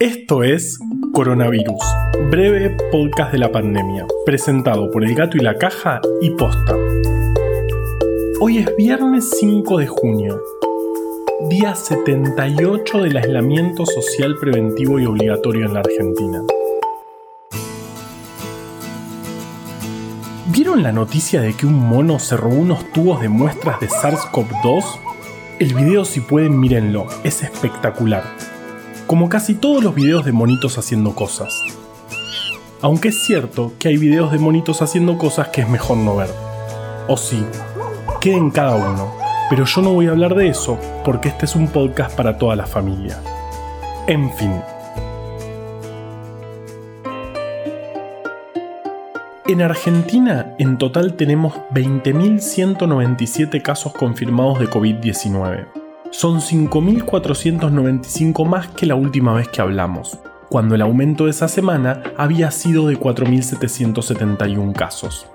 Esto es Coronavirus, breve podcast de la pandemia, presentado por El Gato y la Caja y Posta. Hoy es viernes 5 de junio, día 78 del aislamiento social preventivo y obligatorio en la Argentina. ¿Vieron la noticia de que un mono se robó unos tubos de muestras de SARS-CoV-2? El video si pueden mírenlo, es espectacular como casi todos los videos de monitos haciendo cosas. Aunque es cierto que hay videos de monitos haciendo cosas que es mejor no ver. O sí, queden cada uno, pero yo no voy a hablar de eso porque este es un podcast para toda la familia. En fin. En Argentina, en total tenemos 20.197 casos confirmados de COVID-19 son 5.495 más que la última vez que hablamos, cuando el aumento de esa semana había sido de 4.771 casos.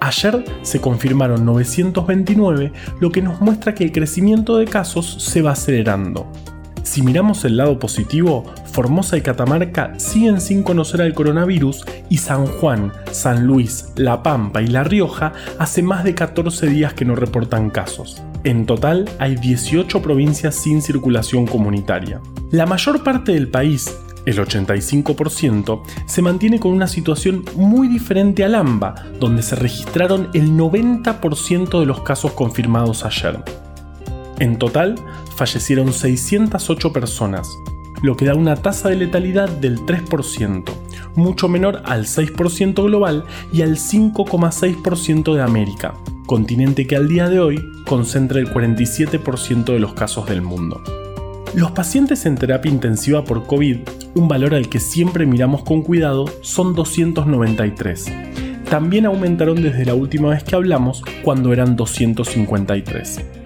Ayer se confirmaron 929, lo que nos muestra que el crecimiento de casos se va acelerando. Si miramos el lado positivo, Formosa y Catamarca siguen sin conocer al coronavirus y San Juan, San Luis, La Pampa y La Rioja hace más de 14 días que no reportan casos. En total hay 18 provincias sin circulación comunitaria. La mayor parte del país, el 85%, se mantiene con una situación muy diferente al AMBA, donde se registraron el 90% de los casos confirmados ayer. En total, fallecieron 608 personas, lo que da una tasa de letalidad del 3%, mucho menor al 6% global y al 5,6% de América, continente que al día de hoy concentra el 47% de los casos del mundo. Los pacientes en terapia intensiva por COVID, un valor al que siempre miramos con cuidado, son 293. También aumentaron desde la última vez que hablamos, cuando eran 253.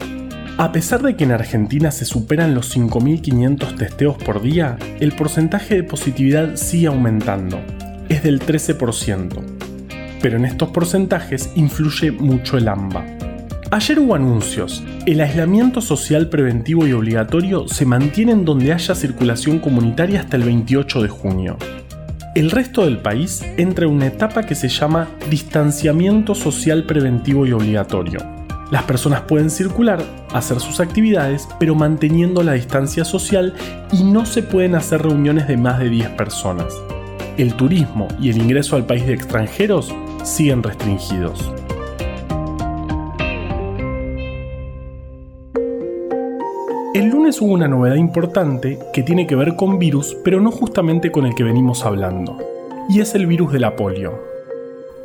A pesar de que en Argentina se superan los 5.500 testeos por día, el porcentaje de positividad sigue aumentando. Es del 13% pero en estos porcentajes influye mucho el AMBA. Ayer hubo anuncios. El aislamiento social preventivo y obligatorio se mantiene en donde haya circulación comunitaria hasta el 28 de junio. El resto del país entra en una etapa que se llama distanciamiento social preventivo y obligatorio. Las personas pueden circular, hacer sus actividades, pero manteniendo la distancia social y no se pueden hacer reuniones de más de 10 personas. El turismo y el ingreso al país de extranjeros siguen restringidos. El lunes hubo una novedad importante que tiene que ver con virus, pero no justamente con el que venimos hablando, y es el virus de la polio.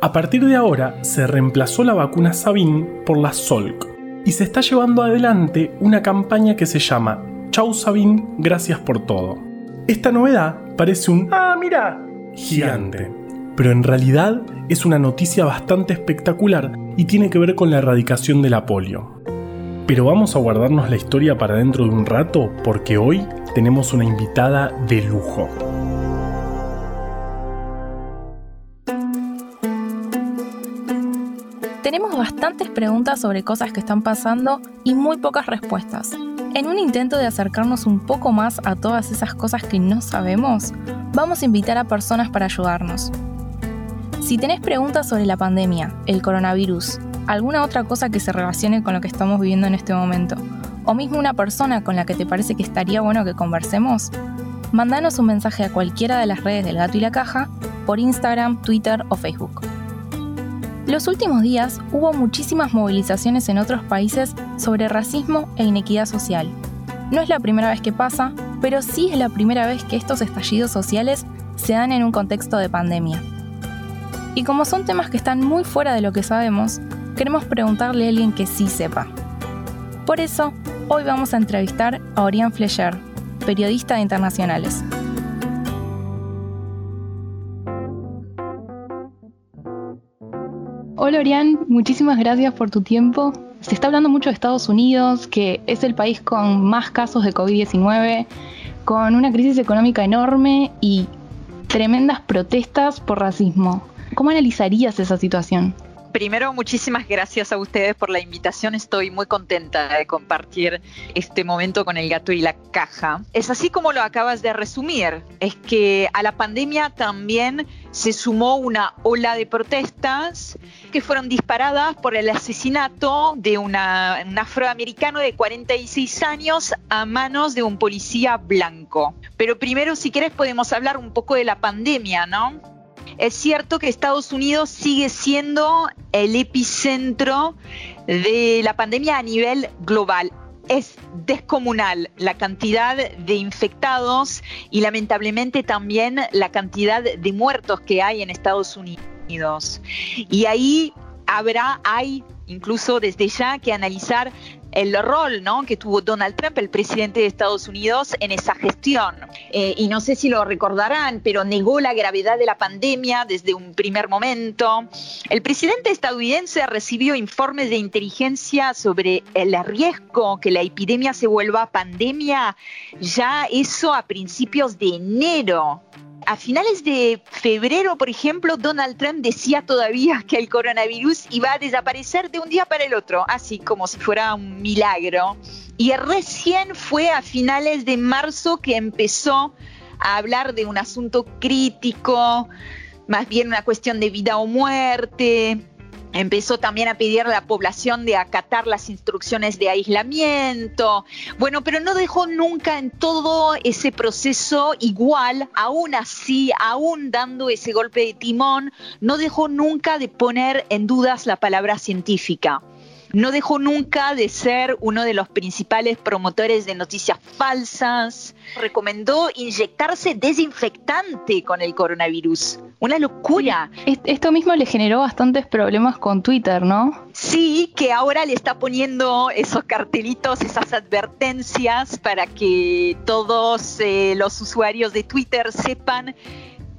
A partir de ahora se reemplazó la vacuna Sabin por la Solk, y se está llevando adelante una campaña que se llama Chau Sabin, gracias por todo. Esta novedad parece un ¡Ah, mira! gigante pero en realidad es una noticia bastante espectacular y tiene que ver con la erradicación de la polio. Pero vamos a guardarnos la historia para dentro de un rato porque hoy tenemos una invitada de lujo. Bastantes preguntas sobre cosas que están pasando y muy pocas respuestas. En un intento de acercarnos un poco más a todas esas cosas que no sabemos, vamos a invitar a personas para ayudarnos. Si tenés preguntas sobre la pandemia, el coronavirus, alguna otra cosa que se relacione con lo que estamos viviendo en este momento, o mismo una persona con la que te parece que estaría bueno que conversemos, mándanos un mensaje a cualquiera de las redes del gato y la caja por Instagram, Twitter o Facebook. Los últimos días hubo muchísimas movilizaciones en otros países sobre racismo e inequidad social. No es la primera vez que pasa, pero sí es la primera vez que estos estallidos sociales se dan en un contexto de pandemia. Y como son temas que están muy fuera de lo que sabemos, queremos preguntarle a alguien que sí sepa. Por eso, hoy vamos a entrevistar a Orián Flecher, periodista de internacionales. Hola Orián, muchísimas gracias por tu tiempo. Se está hablando mucho de Estados Unidos, que es el país con más casos de COVID-19, con una crisis económica enorme y tremendas protestas por racismo. ¿Cómo analizarías esa situación? Primero, muchísimas gracias a ustedes por la invitación. Estoy muy contenta de compartir este momento con el gato y la caja. Es así como lo acabas de resumir. Es que a la pandemia también se sumó una ola de protestas que fueron disparadas por el asesinato de un afroamericano de 46 años a manos de un policía blanco. Pero primero, si quieres, podemos hablar un poco de la pandemia, ¿no? Es cierto que Estados Unidos sigue siendo el epicentro de la pandemia a nivel global. Es descomunal la cantidad de infectados y lamentablemente también la cantidad de muertos que hay en Estados Unidos. Y ahí habrá, hay incluso desde ya que analizar el rol ¿no? que tuvo Donald Trump, el presidente de Estados Unidos, en esa gestión. Eh, y no sé si lo recordarán, pero negó la gravedad de la pandemia desde un primer momento. El presidente estadounidense recibió informes de inteligencia sobre el riesgo que la epidemia se vuelva pandemia, ya eso a principios de enero a finales de febrero, por ejemplo, Donald Trump decía todavía que el coronavirus iba a desaparecer de un día para el otro, así como si fuera un milagro. Y recién fue a finales de marzo que empezó a hablar de un asunto crítico, más bien una cuestión de vida o muerte, Empezó también a pedir a la población de acatar las instrucciones de aislamiento. Bueno, pero no dejó nunca en todo ese proceso igual, aún así, aún dando ese golpe de timón, no dejó nunca de poner en dudas la palabra científica no dejó nunca de ser uno de los principales promotores de noticias falsas, recomendó inyectarse desinfectante con el coronavirus. Una locura. Esto mismo le generó bastantes problemas con Twitter, ¿no? Sí, que ahora le está poniendo esos cartelitos, esas advertencias para que todos eh, los usuarios de Twitter sepan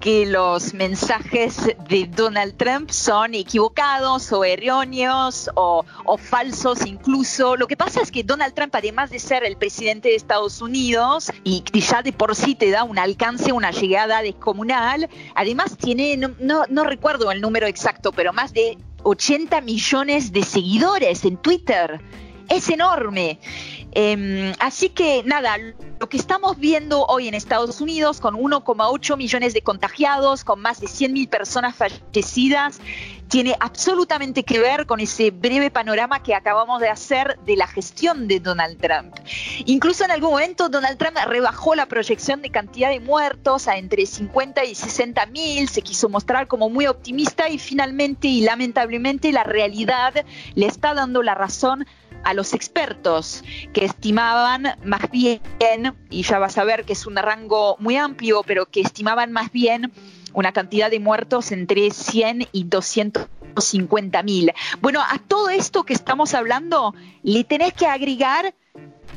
que los mensajes de Donald Trump son equivocados o erróneos o, falsos incluso. Lo que pasa es que Donald Trump, además de ser el presidente de Estados Unidos y ya de por sí te da un alcance, una llegada descomunal, además tiene, no, no recuerdo el número exacto, pero más de 80 millones de seguidores en Twitter. Es enorme. Em, así que nada, lo que estamos viendo hoy en Estados Unidos con 1,8 millones de contagiados, con más de 100.000 personas fallecidas, tiene absolutamente que ver con ese breve panorama que acabamos de hacer de la gestión de Donald Trump. Incluso en algún momento Donald Trump rebajó la proyección de cantidad de muertos a entre 50 y 60 mil, se quiso mostrar como muy optimista y finalmente y lamentablemente la realidad le está dando la razón a los expertos que estimaban más bien, y ya vas a ver que es un rango muy amplio, pero que estimaban más bien una cantidad de muertos entre 100 y 250 mil. Bueno, a todo esto que estamos hablando le tenés que agregar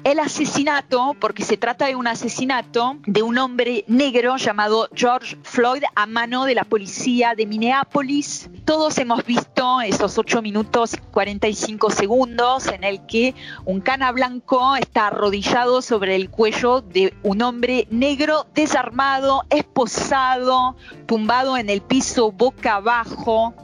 el asesinato, porque se trata de un asesinato de un hombre negro llamado George Floyd a mano de la policía de Minneapolis. Todos hemos visto esos 8 minutos y 45 segundos en el que un cana blanco está arrodillado sobre el cuello de un hombre negro desarmado, esposado, tumbado en el piso boca abajo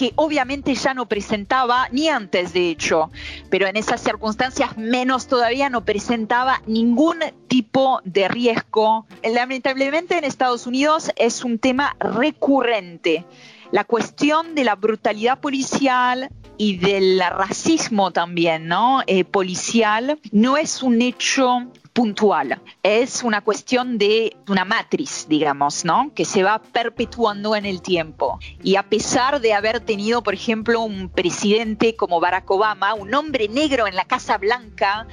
que obviamente ya no presentaba, ni antes de hecho, pero en esas circunstancias menos todavía no presentaba ningún tipo de riesgo. Lamentablemente en Estados Unidos es un tema recurrente. La cuestión de la brutalidad policial, y del racismo también, ¿no? Eh, policial, no es un hecho puntual. Es una cuestión de una matriz, digamos, ¿no? Que se va perpetuando en el tiempo. Y a pesar de haber tenido, por ejemplo, un presidente como Barack Obama, un hombre negro en la Casa Blanca,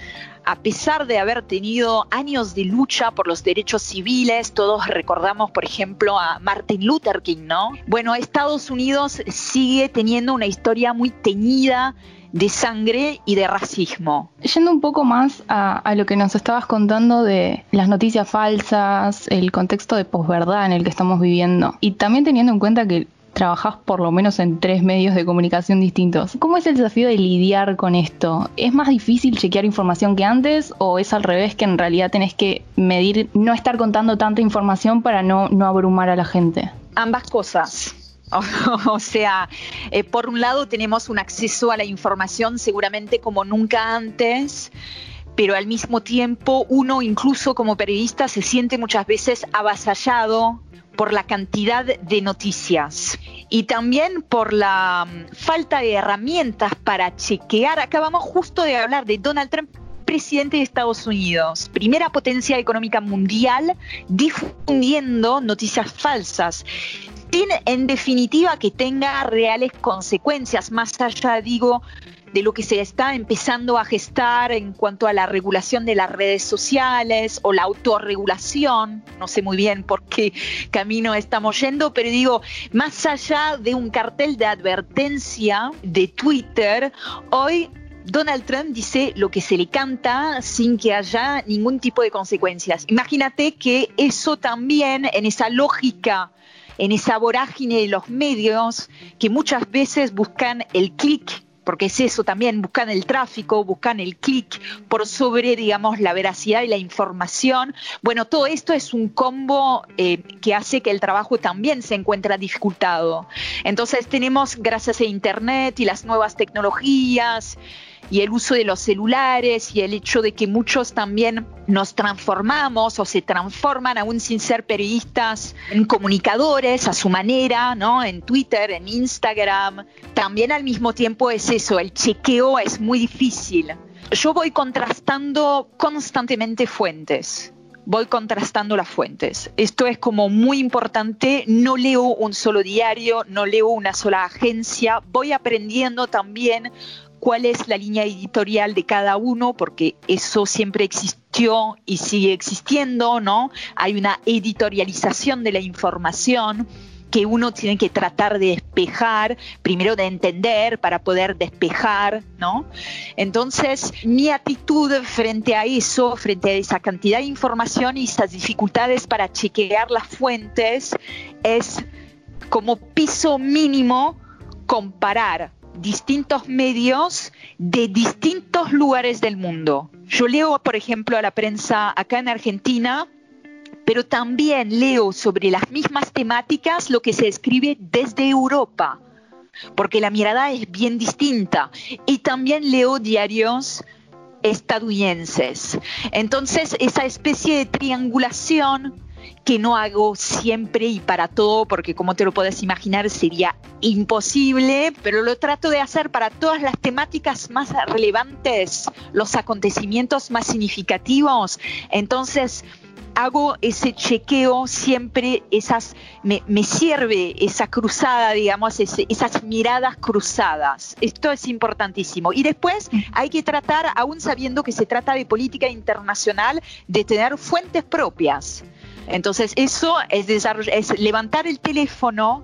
a pesar de haber tenido años de lucha por los derechos civiles, todos recordamos, por ejemplo, a Martin Luther King, ¿no? Bueno, Estados Unidos sigue teniendo una historia muy teñida de sangre y de racismo. Yendo un poco más a, lo que nos estabas contando de las noticias falsas, el contexto de posverdad en el que estamos viviendo, y también teniendo en cuenta que trabajás por lo menos en tres medios de comunicación distintos. ¿Cómo es el desafío de lidiar con esto? ¿Es más difícil chequear información que antes o es al revés que en realidad tenés que medir, no estar contando tanta información para no, no abrumar a la gente? Ambas cosas o sea, eh, por un lado tenemos un acceso a la información seguramente como nunca antes, pero al mismo tiempo uno incluso como periodista se siente muchas veces avasallado por la cantidad de noticias y también por la mm, falta de herramientas para chequear. Acabamos justo de hablar de Donald Trump presidente de Estados Unidos, primera potencia económica mundial, difundiendo noticias falsas sin en definitiva que tenga reales consecuencias, más allá, digo, de lo que se está empezando a gestar en cuanto a la regulación de las redes sociales o la autorregulación. No sé muy bien por qué camino estamos yendo, pero digo, más allá de un cartel de advertencia de Twitter, hoy Donald Trump dice lo que se le canta sin que haya ningún tipo de consecuencias. Imagínate que eso también, en esa lógica, en esa vorágine de los medios, que muchas veces buscan el clic porque es eso también, buscan el tráfico, buscan el clic por sobre, digamos, la veracidad y la información. Bueno, todo esto es un combo eh, que hace que el trabajo también se encuentre dificultado. Entonces tenemos, gracias a Internet y las nuevas tecnologías, y el uso de los celulares y el hecho de que muchos también nos transformamos o se transforman aún sin ser periodistas en comunicadores a su manera, ¿no? En Twitter, en Instagram. También al mismo tiempo es eso, el chequeo es muy difícil. Yo voy contrastando constantemente fuentes voy contrastando las fuentes. Esto es como muy importante, no leo un solo diario, no leo una sola agencia, voy aprendiendo también cuál es la línea editorial de cada uno, porque eso siempre existió y sigue existiendo, ¿no? Hay una editorialización de la información que uno tiene que tratar de despejar, primero de entender para poder despejar, ¿no? Entonces, mi actitud frente a eso, frente a esa cantidad de información y esas dificultades para chequear las fuentes, es como piso mínimo comparar distintos medios de distintos lugares del mundo. Yo leo, por ejemplo, a la prensa acá en Argentina, pero también leo sobre las mismas temáticas lo que se escribe desde Europa, porque la mirada es bien distinta. Y también leo diarios estadounidenses. Entonces, esa especie de triangulación que no hago siempre y para todo, porque como te lo puedes imaginar sería imposible, pero lo trato de hacer para todas las temáticas más relevantes, los acontecimientos más significativos. Entonces, hago ese chequeo siempre, esas, me, sirve esa cruzada, digamos, esas miradas cruzadas. Esto es importantísimo. Y después hay que tratar, aún sabiendo que se trata de política internacional, de tener fuentes propias. Entonces eso es, es levantar el teléfono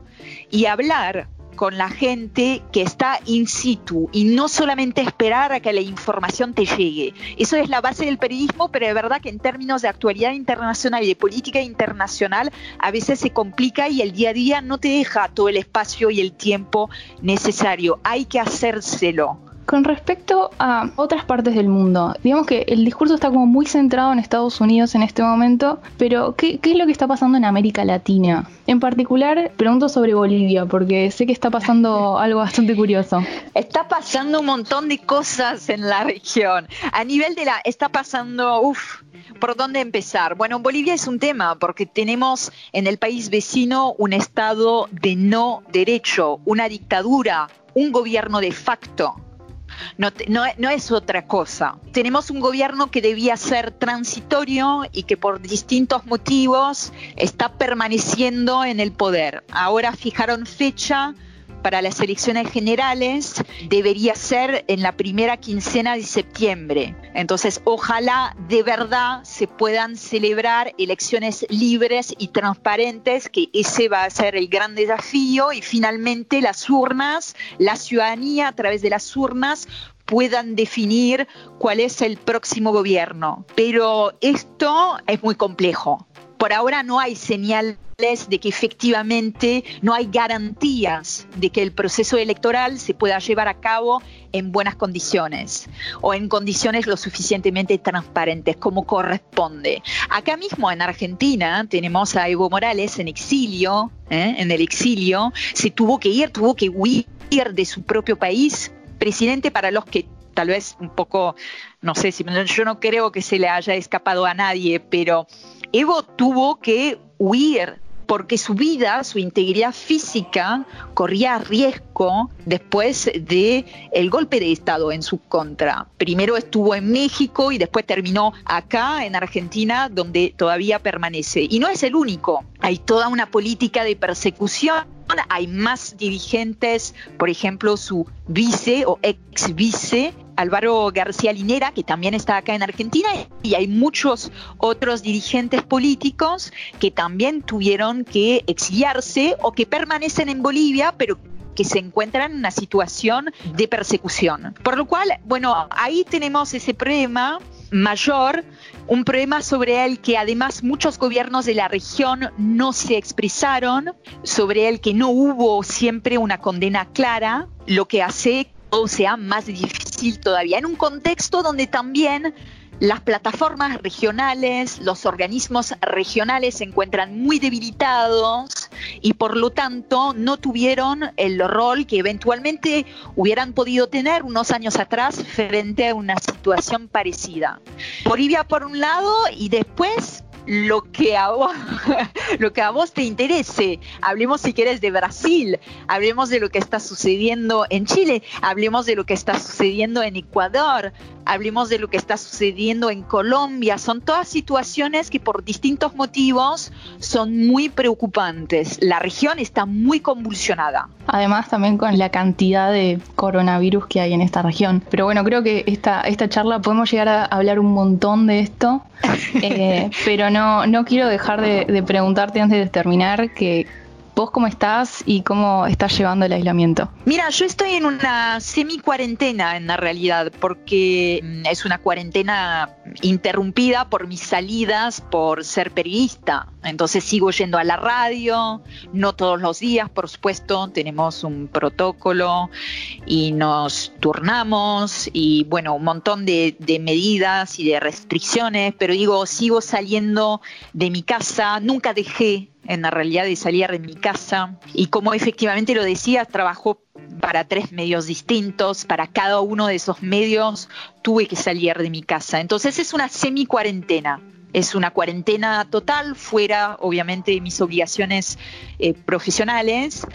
y hablar con la gente que está in situ y no solamente esperar a que la información te llegue. Eso es la base del periodismo, pero es verdad que en términos de actualidad internacional y de política internacional a veces se complica y el día a día no te deja todo el espacio y el tiempo necesario. Hay que hacérselo. Con respecto a otras partes del mundo, digamos que el discurso está como muy centrado en Estados Unidos en este momento, pero ¿qué, es lo que está pasando en América Latina? En particular, pregunto sobre Bolivia, porque sé que está pasando algo bastante curioso. Está pasando un montón de cosas en la región. A nivel de la... Está pasando... Uf, ¿Por dónde empezar? Bueno, Bolivia es un tema porque tenemos en el país vecino un estado de no derecho, una dictadura, un gobierno de facto no, no, es otra cosa. Tenemos un gobierno que debía ser transitorio y que por distintos motivos está permaneciendo en el poder. Ahora fijaron fecha para las elecciones generales debería ser en la primera quincena de septiembre. Entonces, ojalá de verdad se puedan celebrar elecciones libres y transparentes, que ese va a ser el gran desafío, y finalmente las urnas, la ciudadanía a través de las urnas puedan definir cuál es el próximo gobierno. Pero esto es muy complejo por ahora no hay señales de que efectivamente no hay garantías de que el proceso electoral se pueda llevar a cabo en buenas condiciones o en condiciones lo suficientemente transparentes como corresponde. Acá mismo en Argentina tenemos a Evo Morales en exilio, ¿eh? en el exilio, se tuvo que ir, tuvo que huir de su propio país, presidente para los que tal vez un poco, no sé si yo no creo que se le haya escapado a nadie, pero Evo tuvo que huir porque su vida, su integridad física corría riesgo después de el golpe de estado en su contra. Primero estuvo en México y después terminó acá en Argentina donde todavía permanece. Y no es el único. Hay toda una política de persecución hay más dirigentes, por ejemplo, su vice o ex vice, Álvaro García Linera, que también está acá en Argentina, y hay muchos otros dirigentes políticos que también tuvieron que exiliarse o que permanecen en Bolivia, pero que se encuentran en una situación de persecución. Por lo cual, bueno, ahí tenemos ese problema mayor, un problema sobre el que además muchos gobiernos de la región no se expresaron, sobre el que no hubo siempre una condena clara, lo que hace todo sea más difícil todavía, en un contexto donde también las plataformas regionales, los organismos regionales se encuentran muy debilitados y por lo tanto no tuvieron el rol que eventualmente hubieran podido tener unos años atrás frente a una situación parecida. Bolivia por un lado y después lo que a vos, lo que a vos te interese. Hablemos si quieres de Brasil, hablemos de lo que está sucediendo en Chile, hablemos de lo que está sucediendo en Ecuador, hablemos de lo que está sucediendo en Colombia. Son todas situaciones que por distintos motivos son muy preocupantes. La región está muy convulsionada. Además también con la cantidad de coronavirus que hay en esta región. Pero bueno, creo que esta, esta charla podemos llegar a hablar un montón de esto, eh, pero no, no quiero dejar de, de preguntarte antes de terminar que ¿Vos cómo estás y cómo estás llevando el aislamiento? Mira, yo estoy en una semi-cuarentena en la realidad, porque mm, es una cuarentena interrumpida por mis salidas por ser periodista. Entonces sigo yendo a la radio, no todos los días, por supuesto, tenemos un protocolo y nos turnamos y bueno, un montón de, de medidas y de restricciones, pero digo, sigo saliendo de mi casa, nunca dejé en la realidad de salir de mi casa y como efectivamente lo decía, trabajo para tres medios distintos, para cada uno de esos medios tuve que salir de mi casa. Entonces es una semi cuarentena. Es una cuarentena total, fuera obviamente de mis obligaciones eh, profesionales,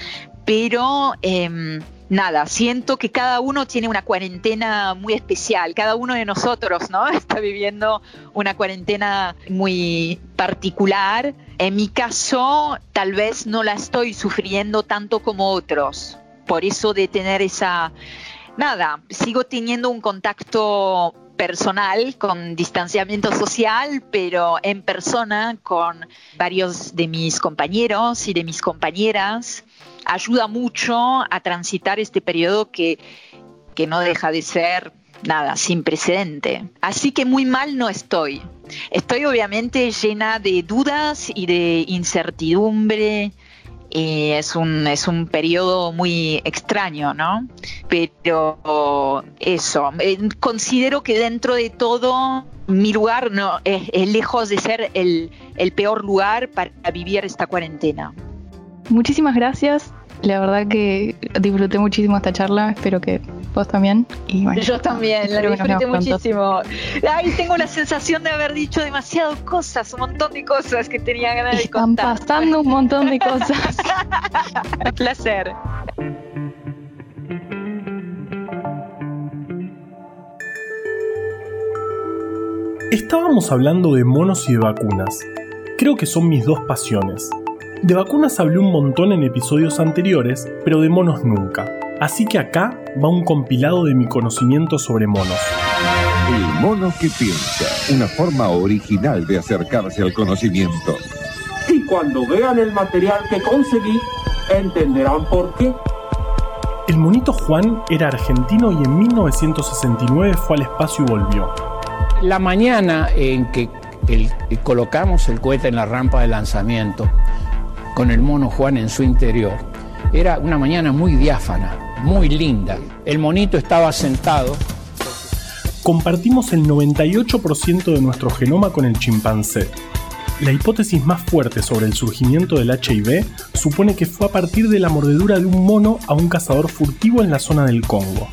pero em, nada, siento que cada uno tiene una cuarentena muy especial, cada uno de nosotros, ¿no? Está viviendo una cuarentena muy particular. En mi caso, tal vez no la estoy sufriendo tanto como otros. Por eso de tener esa, nada, sigo teniendo un contacto personal con distanciamiento social, pero en persona con varios de mis compañeros y de mis compañeras ayuda mucho a transitar este periodo que, que no deja de ser nada, sin precedente. Así que muy mal no estoy. Estoy obviamente llena de dudas y de incertidumbre. Y es un, es un periodo muy extraño, ¿no? Pero eso, eh, considero que dentro de todo mi lugar no es, es lejos de ser el, el peor lugar para vivir esta cuarentena. Muchísimas gracias la verdad que disfruté muchísimo esta charla, espero que vos también. Y Yo también, la disfruté muchísimo. Ay, tengo la sensación de haber dicho demasiadas cosas, un montón de cosas que tenía ganas de contar. Están pasando un montón de cosas. un placer. Estábamos hablando de monos y de vacunas. Creo que son mis dos pasiones. De vacunas hablé un montón en episodios anteriores, pero de monos nunca. Así que acá va un compilado de mi conocimiento sobre monos. El mono que piensa, una forma original de acercarse al conocimiento. Y cuando vean el material que conseguí, entenderán por qué. El monito Juan era argentino y en 1969 fue al espacio y volvió. La mañana en que colocamos el cohete en la rampa de lanzamiento con el mono Juan en su interior. Era una mañana muy diáfana, muy linda. El monito estaba sentado. Compartimos el 98% de nuestro genoma con el chimpancé. La hipótesis más fuerte sobre el surgimiento del HIV supone que fue a partir de la mordedura de un mono a un cazador furtivo en la zona del Congo.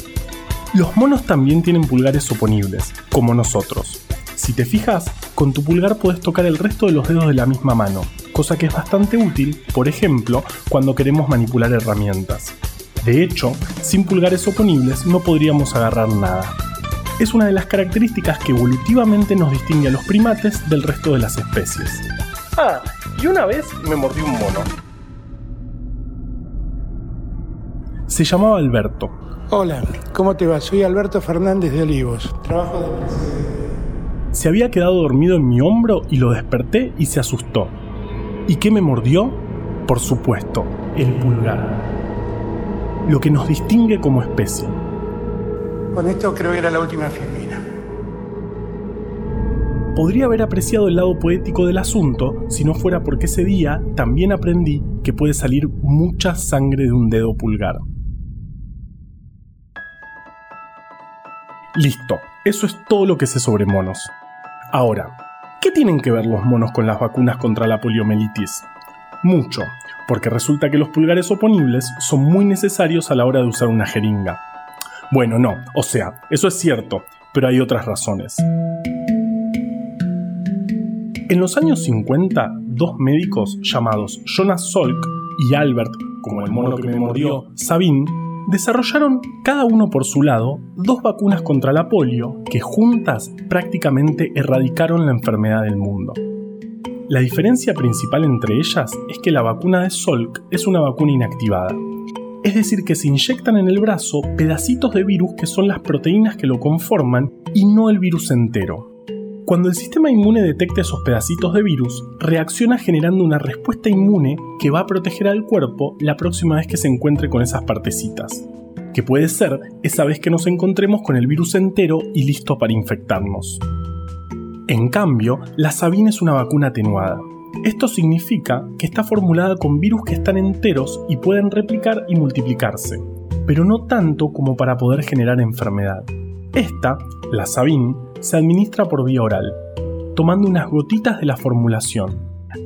Los monos también tienen pulgares oponibles, como nosotros. Si te fijas, con tu pulgar puedes tocar el resto de los dedos de la misma mano, cosa que es bastante útil, por ejemplo, cuando queremos manipular herramientas. De hecho, sin pulgares oponibles no podríamos agarrar nada. Es una de las características que evolutivamente nos distingue a los primates del resto de las especies. Ah, y una vez me mordió un mono. Se llamaba Alberto. Hola, ¿cómo te va? Soy Alberto Fernández de Olivos. Trabajo de presidente. Se había quedado dormido en mi hombro y lo desperté y se asustó. ¿Y qué me mordió? Por supuesto, el pulgar. Lo que nos distingue como especie. Con esto creo que era la última filmina. Podría haber apreciado el lado poético del asunto si no fuera porque ese día también aprendí que puede salir mucha sangre de un dedo pulgar. Listo, eso es todo lo que sé sobre monos. Ahora, ¿Qué tienen que ver los monos con las vacunas contra la poliomielitis? Mucho, porque resulta que los pulgares oponibles son muy necesarios a la hora de usar una jeringa. Bueno, no, o sea, eso es cierto, pero hay otras razones. En los años 50, dos médicos llamados Jonas Salk y Albert, como el mono que me mordió, Sabine, desarrollaron cada uno por su lado dos vacunas contra la polio que juntas prácticamente erradicaron la enfermedad del mundo. La diferencia principal entre ellas es que la vacuna de Salk es una vacuna inactivada, es decir, que se inyectan en el brazo pedacitos de virus que son las proteínas que lo conforman y no el virus entero. Cuando el sistema inmune detecta esos pedacitos de virus, reacciona generando una respuesta inmune que va a proteger al cuerpo la próxima vez que se encuentre con esas partecitas, que puede ser esa vez que nos encontremos con el virus entero y listo para infectarnos. En cambio, la Sabine es una vacuna atenuada. Esto significa que está formulada con virus que están enteros y pueden replicar y multiplicarse, pero no tanto como para poder generar enfermedad. Esta, la Sabine, se administra por vía oral, tomando unas gotitas de la formulación.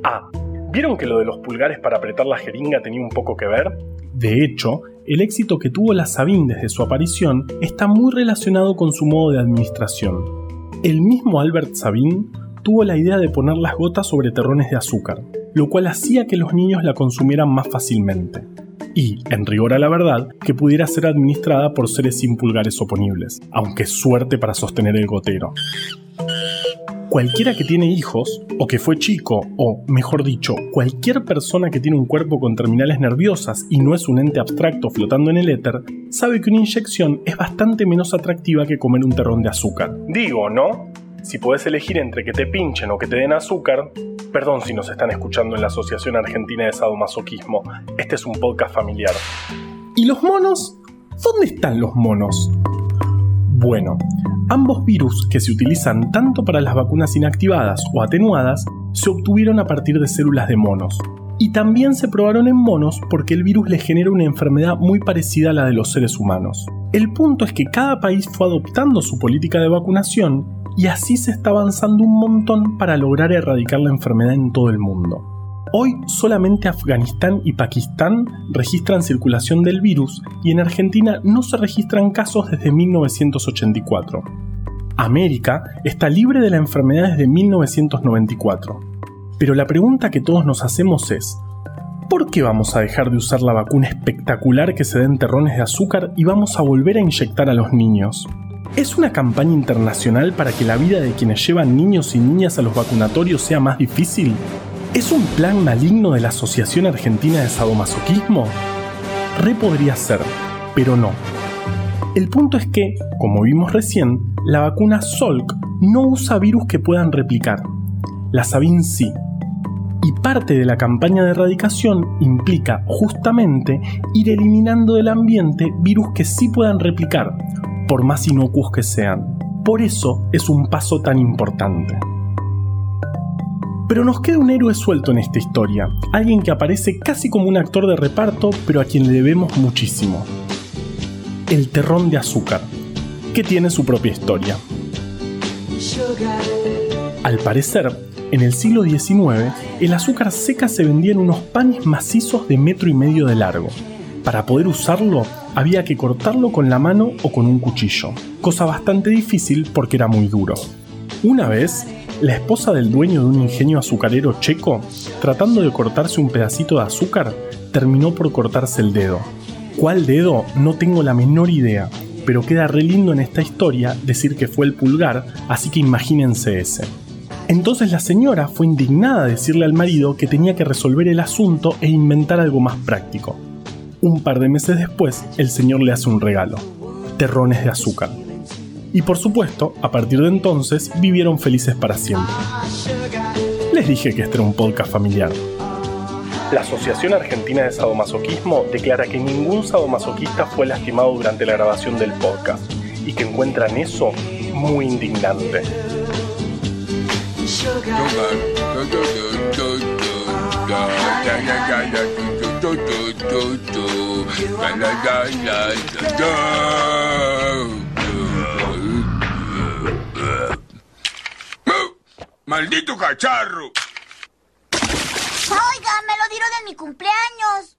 Ah, ¿vieron que lo de los pulgares para apretar la jeringa tenía un poco que ver? De hecho, el éxito que tuvo la Sabine desde su aparición está muy relacionado con su modo de administración. El mismo Albert Sabine tuvo la idea de poner las gotas sobre terrones de azúcar, lo cual hacía que los niños la consumieran más fácilmente y, en rigor a la verdad, que pudiera ser administrada por seres sin pulgares oponibles, aunque suerte para sostener el gotero. Cualquiera que tiene hijos, o que fue chico, o, mejor dicho, cualquier persona que tiene un cuerpo con terminales nerviosas y no es un ente abstracto flotando en el éter, sabe que una inyección es bastante menos atractiva que comer un terrón de azúcar. Digo, ¿no? Si podés elegir entre que te pinchen o que te den azúcar, Perdón si nos están escuchando en la Asociación Argentina de Sadomasoquismo. Este es un podcast familiar. ¿Y los monos? ¿Dónde están los monos? Bueno, ambos virus que se utilizan tanto para las vacunas inactivadas o atenuadas se obtuvieron a partir de células de monos. Y también se probaron en monos porque el virus les genera una enfermedad muy parecida a la de los seres humanos. El punto es que cada país fue adoptando su política de vacunación y así se está avanzando un montón para lograr erradicar la enfermedad en todo el mundo. Hoy solamente Afganistán y Pakistán registran circulación del virus y en Argentina no se registran casos desde 1984. América está libre de la enfermedad desde 1994. Pero la pregunta que todos nos hacemos es, ¿por qué vamos a dejar de usar la vacuna espectacular que se da en terrones de azúcar y vamos a volver a inyectar a los niños? ¿Es una campaña internacional para que la vida de quienes llevan niños y niñas a los vacunatorios sea más difícil? ¿Es un plan maligno de la Asociación Argentina de Sadomasoquismo? Re podría ser, pero no. El punto es que, como vimos recién, la vacuna Salk no usa virus que puedan replicar. La Sabin sí. Parte de la campaña de erradicación implica justamente ir eliminando del ambiente virus que sí puedan replicar, por más inocuos que sean. Por eso es un paso tan importante. Pero nos queda un héroe suelto en esta historia, alguien que aparece casi como un actor de reparto, pero a quien le debemos muchísimo. El terrón de azúcar, que tiene su propia historia. Al parecer, en el siglo XIX, el azúcar seca se vendía en unos panes macizos de metro y medio de largo. Para poder usarlo, había que cortarlo con la mano o con un cuchillo, cosa bastante difícil porque era muy duro. Una vez, la esposa del dueño de un ingenio azucarero checo, tratando de cortarse un pedacito de azúcar, terminó por cortarse el dedo. ¿Cuál dedo? No tengo la menor idea, pero queda re lindo en esta historia decir que fue el pulgar, así que imagínense ese. Entonces la señora fue indignada a decirle al marido que tenía que resolver el asunto e inventar algo más práctico. Un par de meses después, el señor le hace un regalo, terrones de azúcar y por supuesto, a partir de entonces vivieron felices para siempre. Les dije que este era un podcast familiar. La Asociación Argentina de Sadomasoquismo declara que ningún sadomasoquista fue lastimado durante la grabación del podcast y que encuentran eso muy indignante. ¡Maldito cacharro! Oiga, me lo dieron en mi cumpleaños.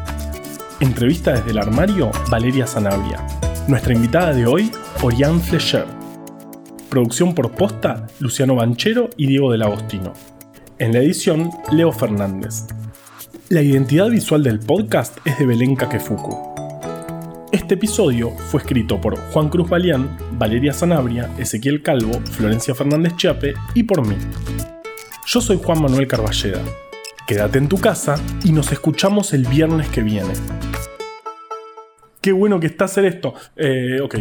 Entrevista desde el armario, Valeria Sanabria. Nuestra invitada de hoy, Orián Flesher. Producción por posta, Luciano Banchero y Diego del Agostino. En la edición, Leo Fernández. La identidad visual del podcast es de Belén Kakefuku. Este episodio fue escrito por Juan Cruz Balián, Valeria Sanabria, Ezequiel Calvo, Florencia Fernández Chiape y por mí. Yo soy Juan Manuel Carballeda. Quédate en tu casa y nos escuchamos el viernes que viene. Qué bueno que está hacer esto. Eh, ok.